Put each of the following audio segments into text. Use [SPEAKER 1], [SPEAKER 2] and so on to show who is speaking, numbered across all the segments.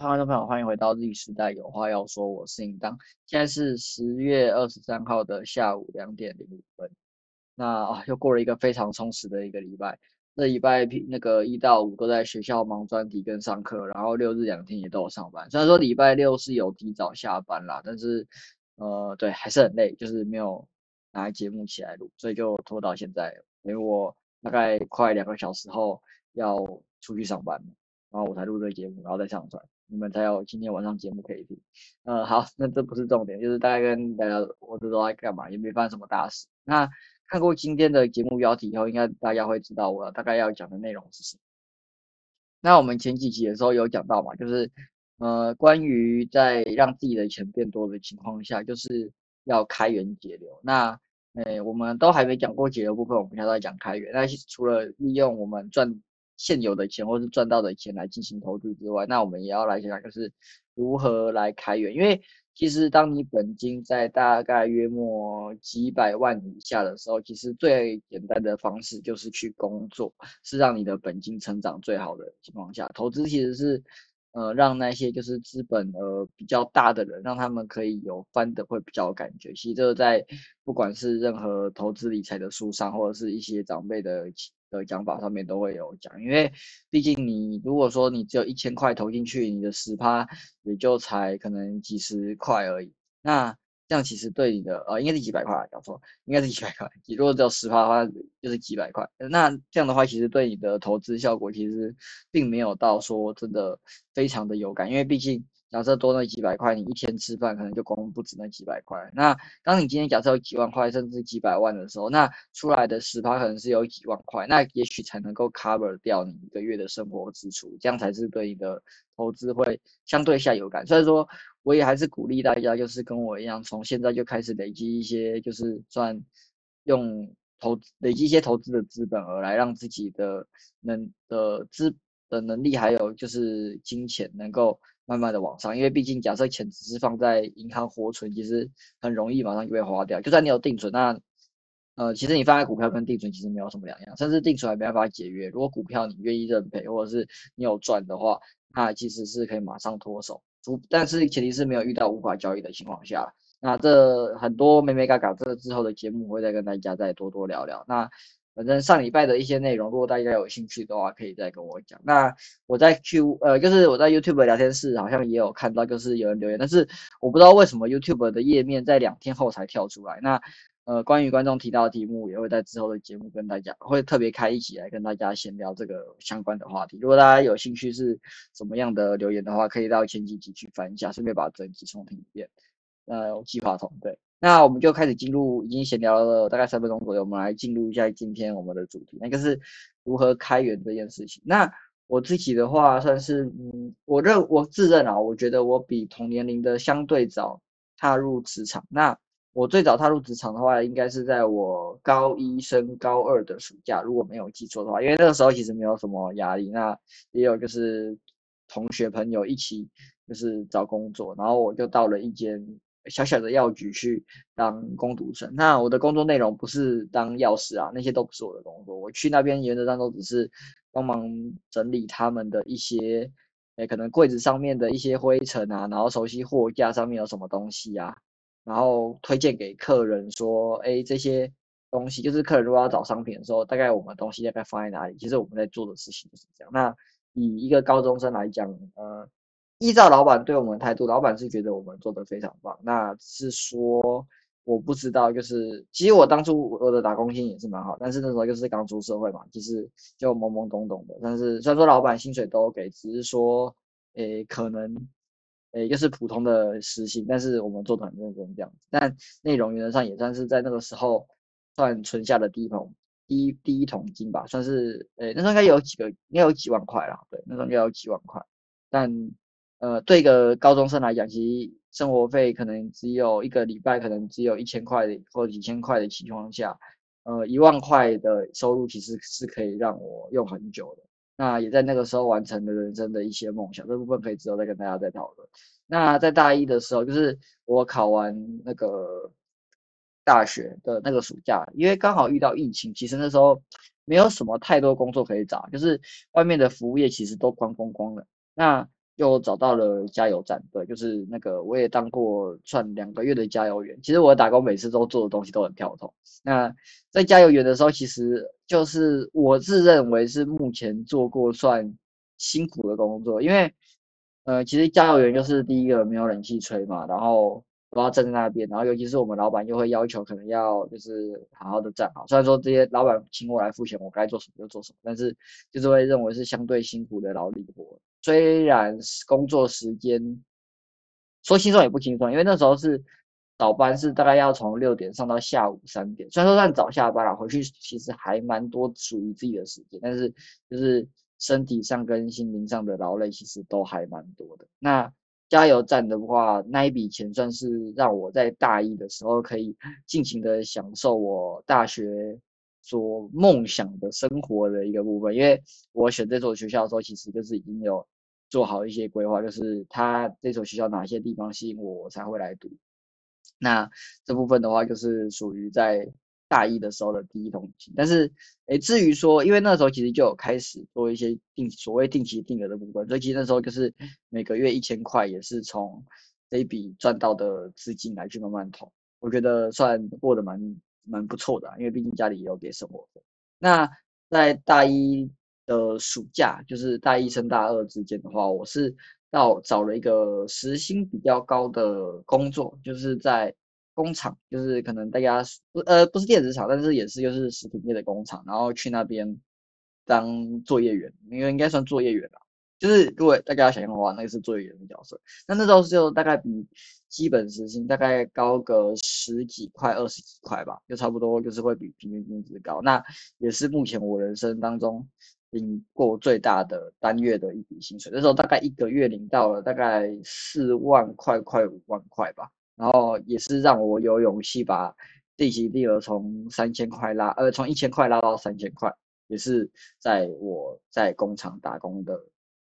[SPEAKER 1] 观众朋友，欢迎回到 Z 时代，有话要说，我是应当。现在是十月二十三号的下午两点零五分。那啊，又过了一个非常充实的一个礼拜。这礼拜那个一到五都在学校忙专题跟上课，然后六日两天也都有上班。虽然说礼拜六是有提早下班啦，但是呃，对，还是很累，就是没有拿节目起来录，所以就拖到现在。因为我大概快两个小时后要出去上班，然后我才录这个节目，然后再上传。你们才有今天晚上节目可以听。呃，好，那这不是重点，就是大概跟大家我这都在干嘛，也没发生什么大事。那看过今天的节目标题以后，应该大家会知道我大概要讲的内容是什么。那我们前几集的时候有讲到嘛，就是呃，关于在让自己的钱变多的情况下，就是要开源节流。那诶，我们都还没讲过节流部分，我们现在在讲开源。那除了利用我们赚。现有的钱或是赚到的钱来进行投资之外，那我们也要来想想，就是如何来开源。因为其实当你本金在大概约莫几百万以下的时候，其实最简单的方式就是去工作，是让你的本金成长最好的情况下。投资其实是呃让那些就是资本呃比较大的人，让他们可以有翻的会比较感觉。其实这个在不管是任何投资理财的书上，或者是一些长辈的。的讲法上面都会有讲，因为毕竟你如果说你只有一千块投进去，你的十趴也就才可能几十块而已。那这样其实对你的呃应该是几百块，讲错，应该是几百块。你如果只有十趴的话，就是几百块。那这样的话，其实对你的投资效果其实并没有到说真的非常的有感，因为毕竟。假设多那几百块，你一天吃饭可能就光不止那几百块。那当你今天假设有几万块，甚至几百万的时候，那出来的十趴可能是有几万块，那也许才能够 cover 掉你一个月的生活支出，这样才是对你的投资会相对下有感。所以说，我也还是鼓励大家，就是跟我一样，从现在就开始累积一些，就是算用投累积一些投资的资本额来让自己的能的资的能力，还有就是金钱能够。慢慢的往上，因为毕竟假设钱只是放在银行活存，其实很容易马上就被花掉。就算你有定存，那呃，其实你放在股票跟定存其实没有什么两样，甚至定存还没办法解约。如果股票你愿意认赔，或者是你有赚的话，那其实是可以马上脱手。除但是前提是没有遇到无法交易的情况下。那这很多美美嘎嘎，这个之后的节目会再跟大家再多多聊聊。那。反正上礼拜的一些内容，如果大家有兴趣的话，可以再跟我讲。那我在 Q 呃，就是我在 YouTube 聊天室好像也有看到，就是有人留言，但是我不知道为什么 YouTube 的页面在两天后才跳出来。那呃，关于观众提到的题目，也会在之后的节目跟大家会特别开一起来跟大家闲聊这个相关的话题。如果大家有兴趣是什么样的留言的话，可以到前几集去翻一下，顺便把整集重听一遍。呃，计划通对。那我们就开始进入，已经闲聊了大概三分钟左右，我们来进入一下今天我们的主题，那个是如何开源这件事情。那我自己的话，算是嗯，我认我自认啊，我觉得我比同年龄的相对早踏入职场。那我最早踏入职场的话，应该是在我高一升高二的暑假，如果没有记错的话，因为那个时候其实没有什么压力，那也有就是同学朋友一起就是找工作，然后我就到了一间。小小的药局去当工读生，那我的工作内容不是当药师啊，那些都不是我的工作。我去那边原则上都只是帮忙整理他们的一些，诶，可能柜子上面的一些灰尘啊，然后熟悉货架上面有什么东西啊，然后推荐给客人说，哎，这些东西就是客人如果要找商品的时候，大概我们东西大概放在哪里？其实我们在做的事情就是这样。那以一个高中生来讲，呃。依照老板对我们的态度，老板是觉得我们做的非常棒。那是说我不知道，就是其实我当初我的打工心也是蛮好，但是那时候就是刚出社会嘛，其实就懵懵懂懂的。但是虽然说老板薪水都给，只是说诶可能诶就是普通的实薪，但是我们做的很认真这样子。但内容原则上也算是在那个时候算存下的第一桶第一第一桶金吧，算是诶那时候应该有几个，应该有几万块啦，对，那时候应该有几万块，但。呃，对一个高中生来讲，其实生活费可能只有一个礼拜，可能只有一千块或几千块的情况下，呃，一万块的收入其实是可以让我用很久的。那也在那个时候完成了人生的一些梦想，这部分可以之后再跟大家再讨论。那在大一的时候，就是我考完那个大学的那个暑假，因为刚好遇到疫情，其实那时候没有什么太多工作可以找，就是外面的服务业其实都关光光了。那又找到了加油站，对，就是那个我也当过算两个月的加油员。其实我打工每次都做的东西都很跳脱。那在加油员的时候，其实就是我自认为是目前做过算辛苦的工作，因为呃，其实加油员就是第一个没有冷气吹嘛，然后。都要站在那边，然后尤其是我们老板又会要求，可能要就是好好的站好。虽然说这些老板请我来付钱，我该做什么就做什么，但是就是会认为是相对辛苦的劳力活。虽然工作时间说轻松也不轻松，因为那时候是早班，是大概要从六点上到下午三点。虽然说算早下班了，回去其实还蛮多属于自己的时间，但是就是身体上跟心灵上的劳累其实都还蛮多的。那加油站的话，那一笔钱算是让我在大一的时候可以 尽情的享受我大学所梦想的生活的一个部分。因为我选这所学校的时候，其实就是已经有做好一些规划，就是他这所学校哪些地方吸引我，我才会来读。那这部分的话，就是属于在。大一的时候的第一桶金，但是，诶，至于说，因为那时候其实就有开始做一些定所谓定期定额的部分，所以其实那时候就是每个月一千块，也是从这一笔赚到的资金来去慢慢投，我觉得算过得蛮蛮不错的，因为毕竟家里也有给生活费。那在大一的暑假，就是大一升大二之间的话，我是到找了一个时薪比较高的工作，就是在。工厂就是可能大家不呃不是电子厂，但是也是又是食品业的工厂，然后去那边当作业员，因为应该算作业员啦。就是如果大家想象的话，那个是作业员的角色。那那时候就大概比基本时薪大概高个十几块、二十几块吧，就差不多就是会比平均工资高。那也是目前我人生当中领过最大的单月的一笔薪水。那时候大概一个月领到了大概四万块，快五万块吧。然后也是让我有勇气把定期定额从三千块拉，呃，从一千块拉到三千块，也是在我在工厂打工的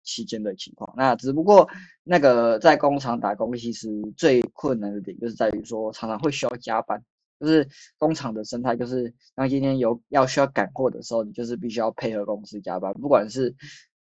[SPEAKER 1] 期间的情况。那只不过那个在工厂打工，其实最困难的点就是在于说常常会需要加班，就是工厂的生态就是，当今天有要需要赶货的时候，你就是必须要配合公司加班，不管是。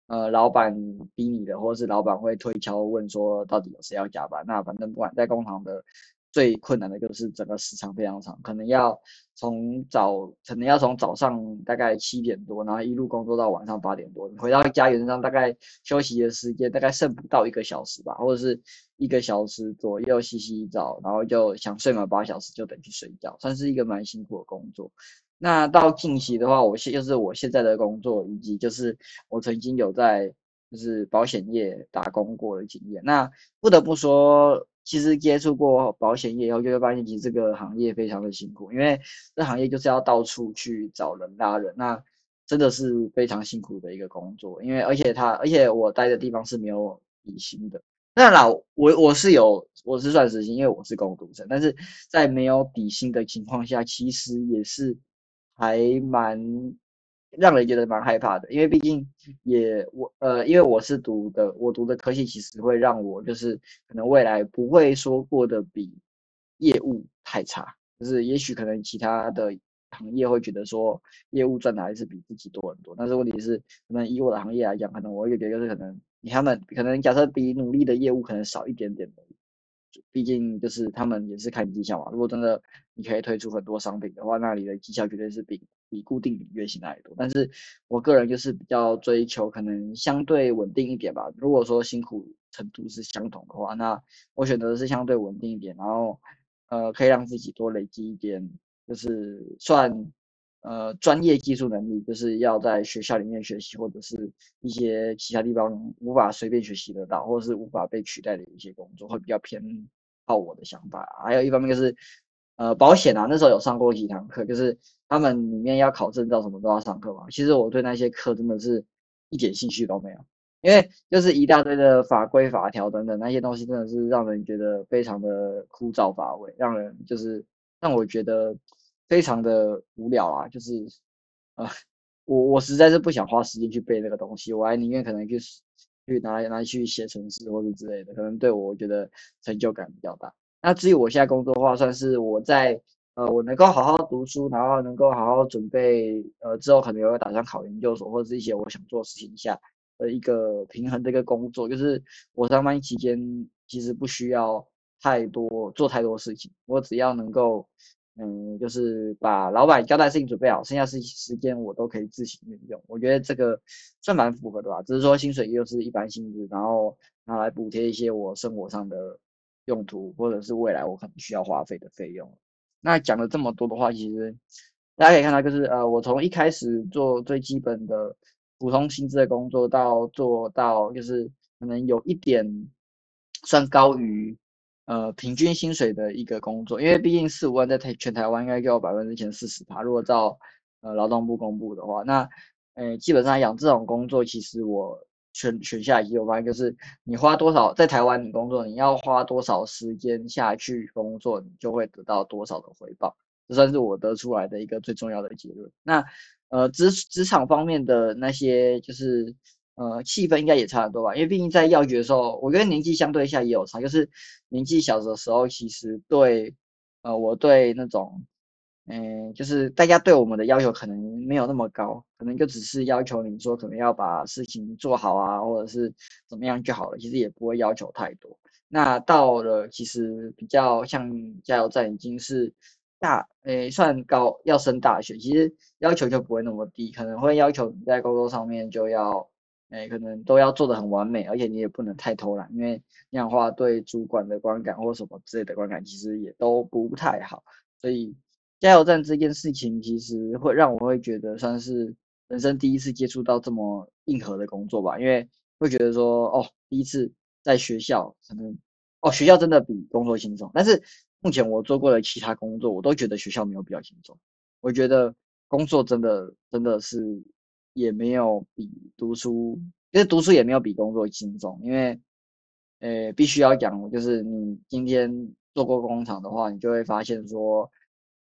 [SPEAKER 1] 呃，老板逼你的，或者是老板会推敲问说，到底有谁要加班？那反正不管在工厂的最困难的就是整个时长非常长，可能要从早，可能要从早上大概七点多，然后一路工作到晚上八点多，回到家原则上大概休息的时间大概剩不到一个小时吧，或者是一个小时左右洗洗澡，然后就想睡满八小时就等去睡觉，算是一个蛮辛苦的工作。那到近期的话，我现就是我现在的工作，以及就是我曾经有在就是保险业打工过的经验。那不得不说，其实接触过保险业以后，就会发现其实这个行业非常的辛苦，因为这行业就是要到处去找人拉人，那真的是非常辛苦的一个工作。因为而且他，而且我待的地方是没有底薪的。那老我我是有我是算实薪，因为我是工读生，但是在没有底薪的情况下，其实也是。还蛮让人觉得蛮害怕的，因为毕竟也我呃，因为我是读的，我读的科系其实会让我就是可能未来不会说过得比业务太差，就是也许可能其他的行业会觉得说业务赚的还是比自己多很多，但是问题是可能以我的行业来讲，可能我会觉得就是可能你他们可能假设比努力的业务可能少一点点的。毕竟就是他们也是看绩效嘛。如果真的你可以推出很多商品的话，那你的绩效绝对是比比固定月薪来多。但是我个人就是比较追求可能相对稳定一点吧。如果说辛苦程度是相同的话，那我选择的是相对稳定一点，然后呃可以让自己多累积一点，就是算。呃，专业技术能力就是要在学校里面学习，或者是一些其他地方无法随便学习得到，或者是无法被取代的一些工作，会比较偏靠我的想法。还有一方面就是，呃，保险啊，那时候有上过几堂课，就是他们里面要考证照什么都要上课嘛。其实我对那些课真的是一点兴趣都没有，因为就是一大堆的法规法条等等那些东西，真的是让人觉得非常的枯燥乏味，让人就是让我觉得。非常的无聊啊，就是，呃，我我实在是不想花时间去背那个东西，我还宁愿可能去去拿拿去写程式或者之类的，可能对我觉得成就感比较大。那至于我现在工作的话，算是我在呃，我能够好好读书，然后能够好好准备，呃，之后可能也会打算考研究所或者是一些我想做的事情下，的一个平衡的一个工作，就是我上班期间其实不需要太多做太多事情，我只要能够。嗯，就是把老板交代事情准备好，剩下事时间我都可以自行运用。我觉得这个算蛮符合的吧，只是说薪水又是一般薪资，然后拿来补贴一些我生活上的用途，或者是未来我可能需要花费的费用。那讲了这么多的话，其实大家可以看到，就是呃，我从一开始做最基本的普通薪资的工作，到做到就是可能有一点算高于。呃，平均薪水的一个工作，因为毕竟四五万在台全台湾应该给我百分之前四十吧。如果照呃劳动部公布的话，那呃基本上养这种工作，其实我选选下来有发现，就是你花多少在台湾你工作，你要花多少时间下去工作，你就会得到多少的回报。这算是我得出来的一个最重要的结论。那呃职职场方面的那些就是。呃，气氛应该也差很多吧，因为毕竟在药局的时候，我觉得年纪相对下也有差，就是年纪小的时候，其实对，呃，我对那种，嗯，就是大家对我们的要求可能没有那么高，可能就只是要求你说可能要把事情做好啊，或者是怎么样就好了，其实也不会要求太多。那到了其实比较像加油站已经是大，诶，算高要升大学，其实要求就不会那么低，可能会要求你在工作上面就要。哎，可能都要做的很完美，而且你也不能太偷懒，因为那样的话对主管的观感或什么之类的观感，其实也都不太好。所以加油站这件事情，其实会让我会觉得算是人生第一次接触到这么硬核的工作吧，因为会觉得说，哦，第一次在学校，可能哦，学校真的比工作轻松。但是目前我做过的其他工作，我都觉得学校没有比较轻松。我觉得工作真的真的是。也没有比读书，其实读书也没有比工作轻松，因为，呃，必须要讲，就是你今天做过工厂的话，你就会发现说，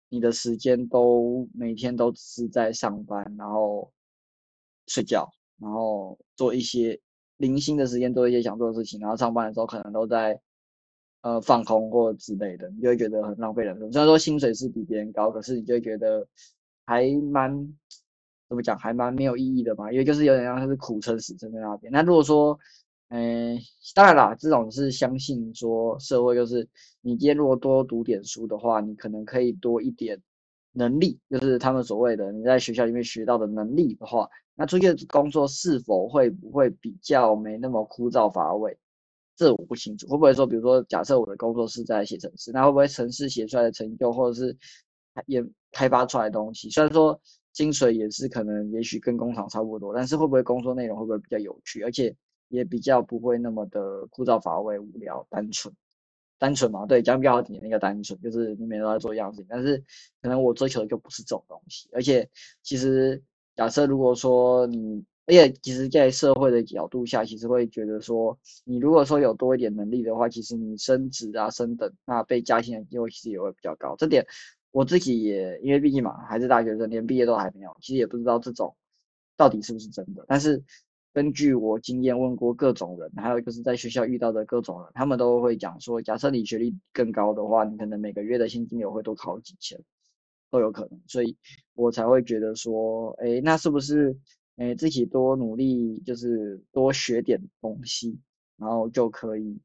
[SPEAKER 1] 你的时间都每天都是在上班，然后睡觉，然后做一些零星的时间做一些想做的事情，然后上班的时候可能都在呃放空或之类的，你就会觉得很浪费人生。虽然说薪水是比别人高，可是你就会觉得还蛮。怎么讲还蛮没有意义的嘛，因为就是有点像是苦撑死撑在那边。那如果说，嗯，当然啦，这种是相信说社会就是你今天如果多读点书的话，你可能可以多一点能力，就是他们所谓的你在学校里面学到的能力的话，那出去工作是否会不会比较没那么枯燥乏味？这我不清楚，会不会说，比如说假设我的工作是在写程式，那会不会程式写出来的成就或者是也开发出来的东西，虽然说。薪水也是可能，也许跟工厂差不多，但是会不会工作内容会不会比较有趣，而且也比较不会那么的枯燥乏味、无聊、单纯，单纯嘛？对，讲比较好听，那个单纯就是你每天都在做一样事情，但是可能我追求的就不是这种东西。而且其实假设如果说你，而且其实在社会的角度下，其实会觉得说，你如果说有多一点能力的话，其实你升职啊、升等，那被加薪的机会其实也会比较高。这点。我自己也因为毕竟嘛还是大学生，连毕业都还没有，其实也不知道这种到底是不是真的。但是根据我经验问过各种人，还有就是在学校遇到的各种人，他们都会讲说，假设你学历更高的话，你可能每个月的薪金流会多考几千，都有可能。所以我才会觉得说，哎，那是不是哎自己多努力，就是多学点东西，然后就可以。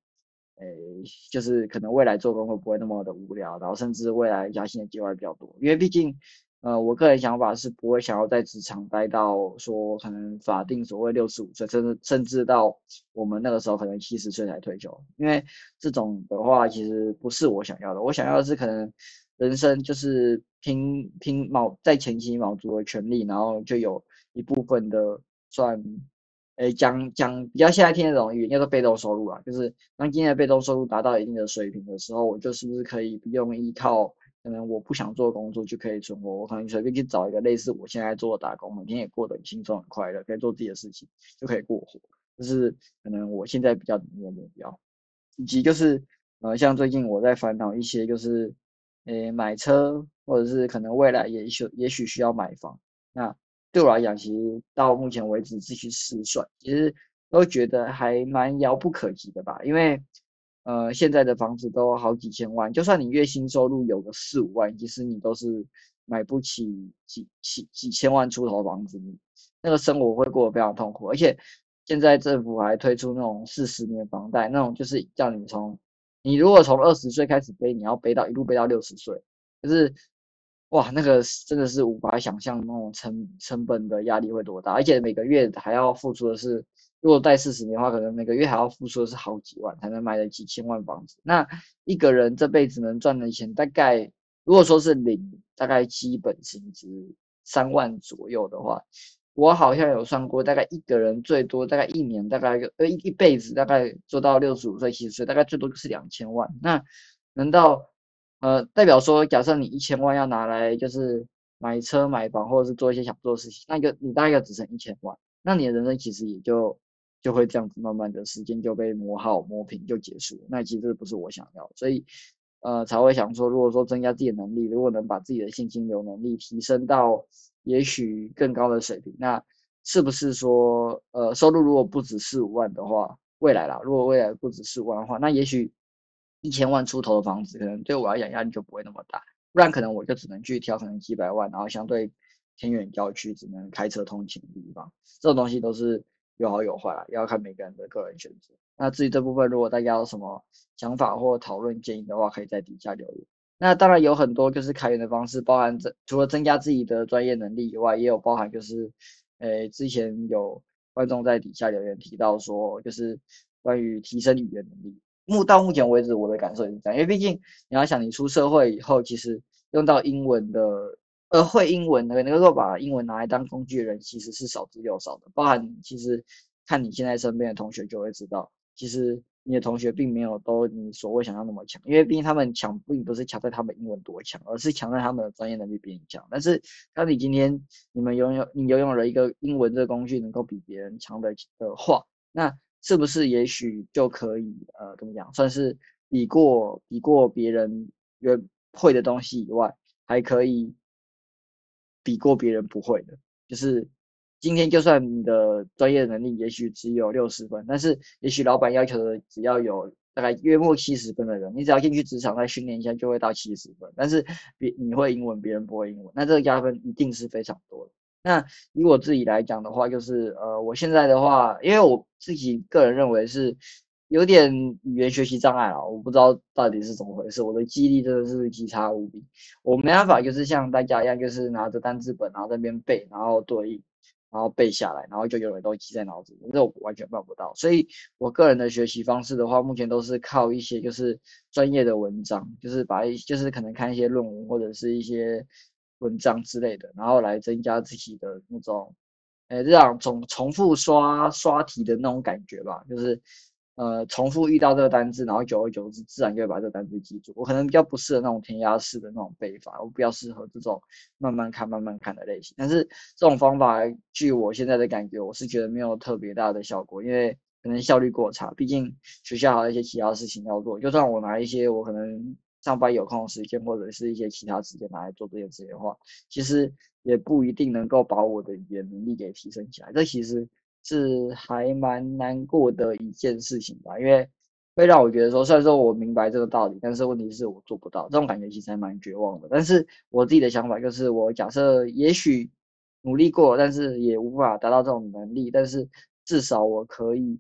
[SPEAKER 1] 诶，就是可能未来做工会不会那么的无聊，然后甚至未来加薪的机会比较多。因为毕竟，呃，我个人想法是不会想要在职场待到说可能法定所谓六十五岁，甚至甚至到我们那个时候可能七十岁才退休。因为这种的话其实不是我想要的，我想要的是可能人生就是拼拼卯在前期卯足了全力，然后就有一部分的算。诶，讲讲比较现在听得懂，应该说被动收入啊，就是当今天的被动收入达到一定的水平的时候，我就是不是可以不用依靠可能我不想做工作就可以存活，我可能随便去找一个类似我现在做的打工，每天也过得很轻松很快乐，可以做自己的事情就可以过活，就是可能我现在比较的目标，以及就是呃，像最近我在烦恼一些就是诶买车，或者是可能未来也许也许需要买房，那。对我来讲，其实到目前为止，自己试算，其实都觉得还蛮遥不可及的吧。因为，呃，现在的房子都好几千万，就算你月薪收入有个四五万，其实你都是买不起几几几千万出头的房子，那个生活会过得非常痛苦。而且，现在政府还推出那种四十年房贷，那种就是叫你从你如果从二十岁开始背，你要背到一路背到六十岁，就是哇，那个真的是无法想象那种成成本的压力会多大，而且每个月还要付出的是，如果贷四十年的话，可能每个月还要付出的是好几万才能买得几千万房子。那一个人这辈子能赚的钱，大概如果说是零，大概基本薪资三万左右的话。我好像有算过，大概一个人最多大概一年，大概呃一一辈子大概做到六十五岁、七十岁，大概最多就是两千万。那难道呃代表说，假设你一千万要拿来就是买车、买房，或者是做一些想做的事情，那个你大概只剩一千万，那你的人生其实也就就会这样子慢慢的时间就被磨耗、磨平就结束。那其实不是我想要，所以呃才会想说，如果说增加自己的能力，如果能把自己的现金流能力提升到。也许更高的水平，那是不是说，呃，收入如果不止四五万的话，未来啦，如果未来不止四五万的话，那也许一千万出头的房子，可能对我来讲压力就不会那么大，不然可能我就只能去挑可能几百万，然后相对偏远郊区，只能开车通勤的地方，这种东西都是有好有坏啦，要看每个人的个人选择。那至于这部分，如果大家有什么想法或讨论建议的话，可以在底下留言。那当然有很多就是开源的方式，包含增除了增加自己的专业能力以外，也有包含就是，诶，之前有观众在底下留言提到说，就是关于提升语言能力。目到目前为止，我的感受也是这样，因为毕竟你要想，你出社会以后，其实用到英文的，呃，会英文的，能够把英文拿来当工具的人，其实是少之又少的。包含其实看你现在身边的同学就会知道，其实。你的同学并没有都你所谓想要那么强，因为毕竟他们强并不是强在他们英文多强，而是强在他们的专业能力比你强。但是当你今天你们拥有你拥有了一个英文这个工具，能够比别人强的的话，那是不是也许就可以呃怎么讲，算是比过比过别人原会的东西以外，还可以比过别人不会的，就是。今天就算你的专业能力也许只有六十分，但是也许老板要求的只要有大概约莫七十分的人，你只要进去职场再训练一下就会到七十分。但是别你会英文，别人不会英文，那这个加分一定是非常多的。那以我自己来讲的话，就是呃，我现在的话，因为我自己个人认为是有点语言学习障碍啊，我不知道到底是怎么回事，我的记忆力真的是极差无比，我没办法就是像大家一样，就是拿着单字本然后在那边背，然后对应。然后背下来，然后就永远都记在脑子里，这我完全办不到。所以我个人的学习方式的话，目前都是靠一些就是专业的文章，就是把一就是可能看一些论文或者是一些文章之类的，然后来增加自己的那种，呃，这样重重复刷刷题的那种感觉吧，就是。呃，重复遇到这个单字，然后久而久之，自然就会把这个单字记住。我可能比较不适合那种填鸭式的那种背法，我比较适合这种慢慢看、慢慢看的类型。但是这种方法，据我现在的感觉，我是觉得没有特别大的效果，因为可能效率过差。毕竟学校还有一些其他事情要做，就算我拿一些我可能上班有空时间，或者是一些其他时间拿来做这件事情的话，其实也不一定能够把我的语言能力给提升起来。这其实。是还蛮难过的一件事情吧，因为会让我觉得说，虽然说我明白这个道理，但是问题是我做不到，这种感觉其实还蛮绝望的。但是我自己的想法就是，我假设也许努力过，但是也无法达到这种能力，但是至少我可以。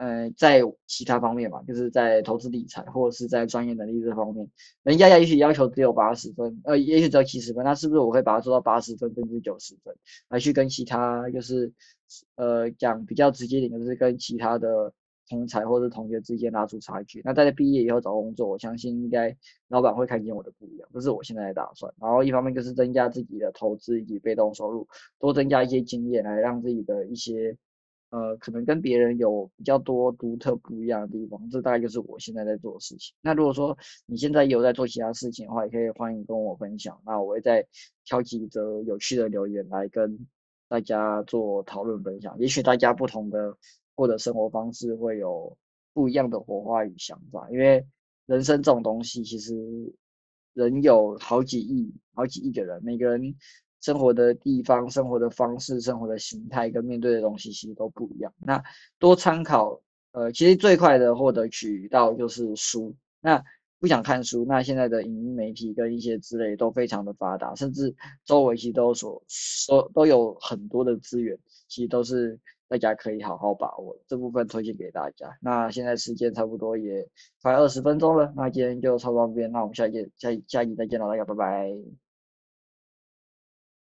[SPEAKER 1] 呃，在其他方面嘛，就是在投资理财或者是在专业能力这方面，人家也许要求只有八十分，呃，也许只有七十分，那是不是我会把它做到八十分甚至九十分，来去跟其他就是，呃，讲比较直接点，就是跟其他的同才或者同学之间拉出差距。那在毕业以后找工作，我相信应该老板会看见我的不一样，这是我现在的打算。然后一方面就是增加自己的投资以及被动收入，多增加一些经验，来让自己的一些。呃，可能跟别人有比较多独特不一样的地方，这大概就是我现在在做的事情。那如果说你现在有在做其他事情的话，也可以欢迎跟我分享。那我会再挑几则有趣的留言来跟大家做讨论分享。也许大家不同的过的生活方式会有不一样的火花与想法，因为人生这种东西，其实人有好几亿、好几亿个人，每个人。生活的地方、生活的方式、生活的形态跟面对的东西其实都不一样。那多参考，呃，其实最快的获得渠道就是书。那不想看书，那现在的影音媒体跟一些之类都非常的发达，甚至周围其实都所说都有很多的资源，其实都是大家可以好好把握，这部分推荐给大家。那现在时间差不多也快二十分钟了，那今天就差不多这边，那我们下一节下下一集再见了，大家拜拜。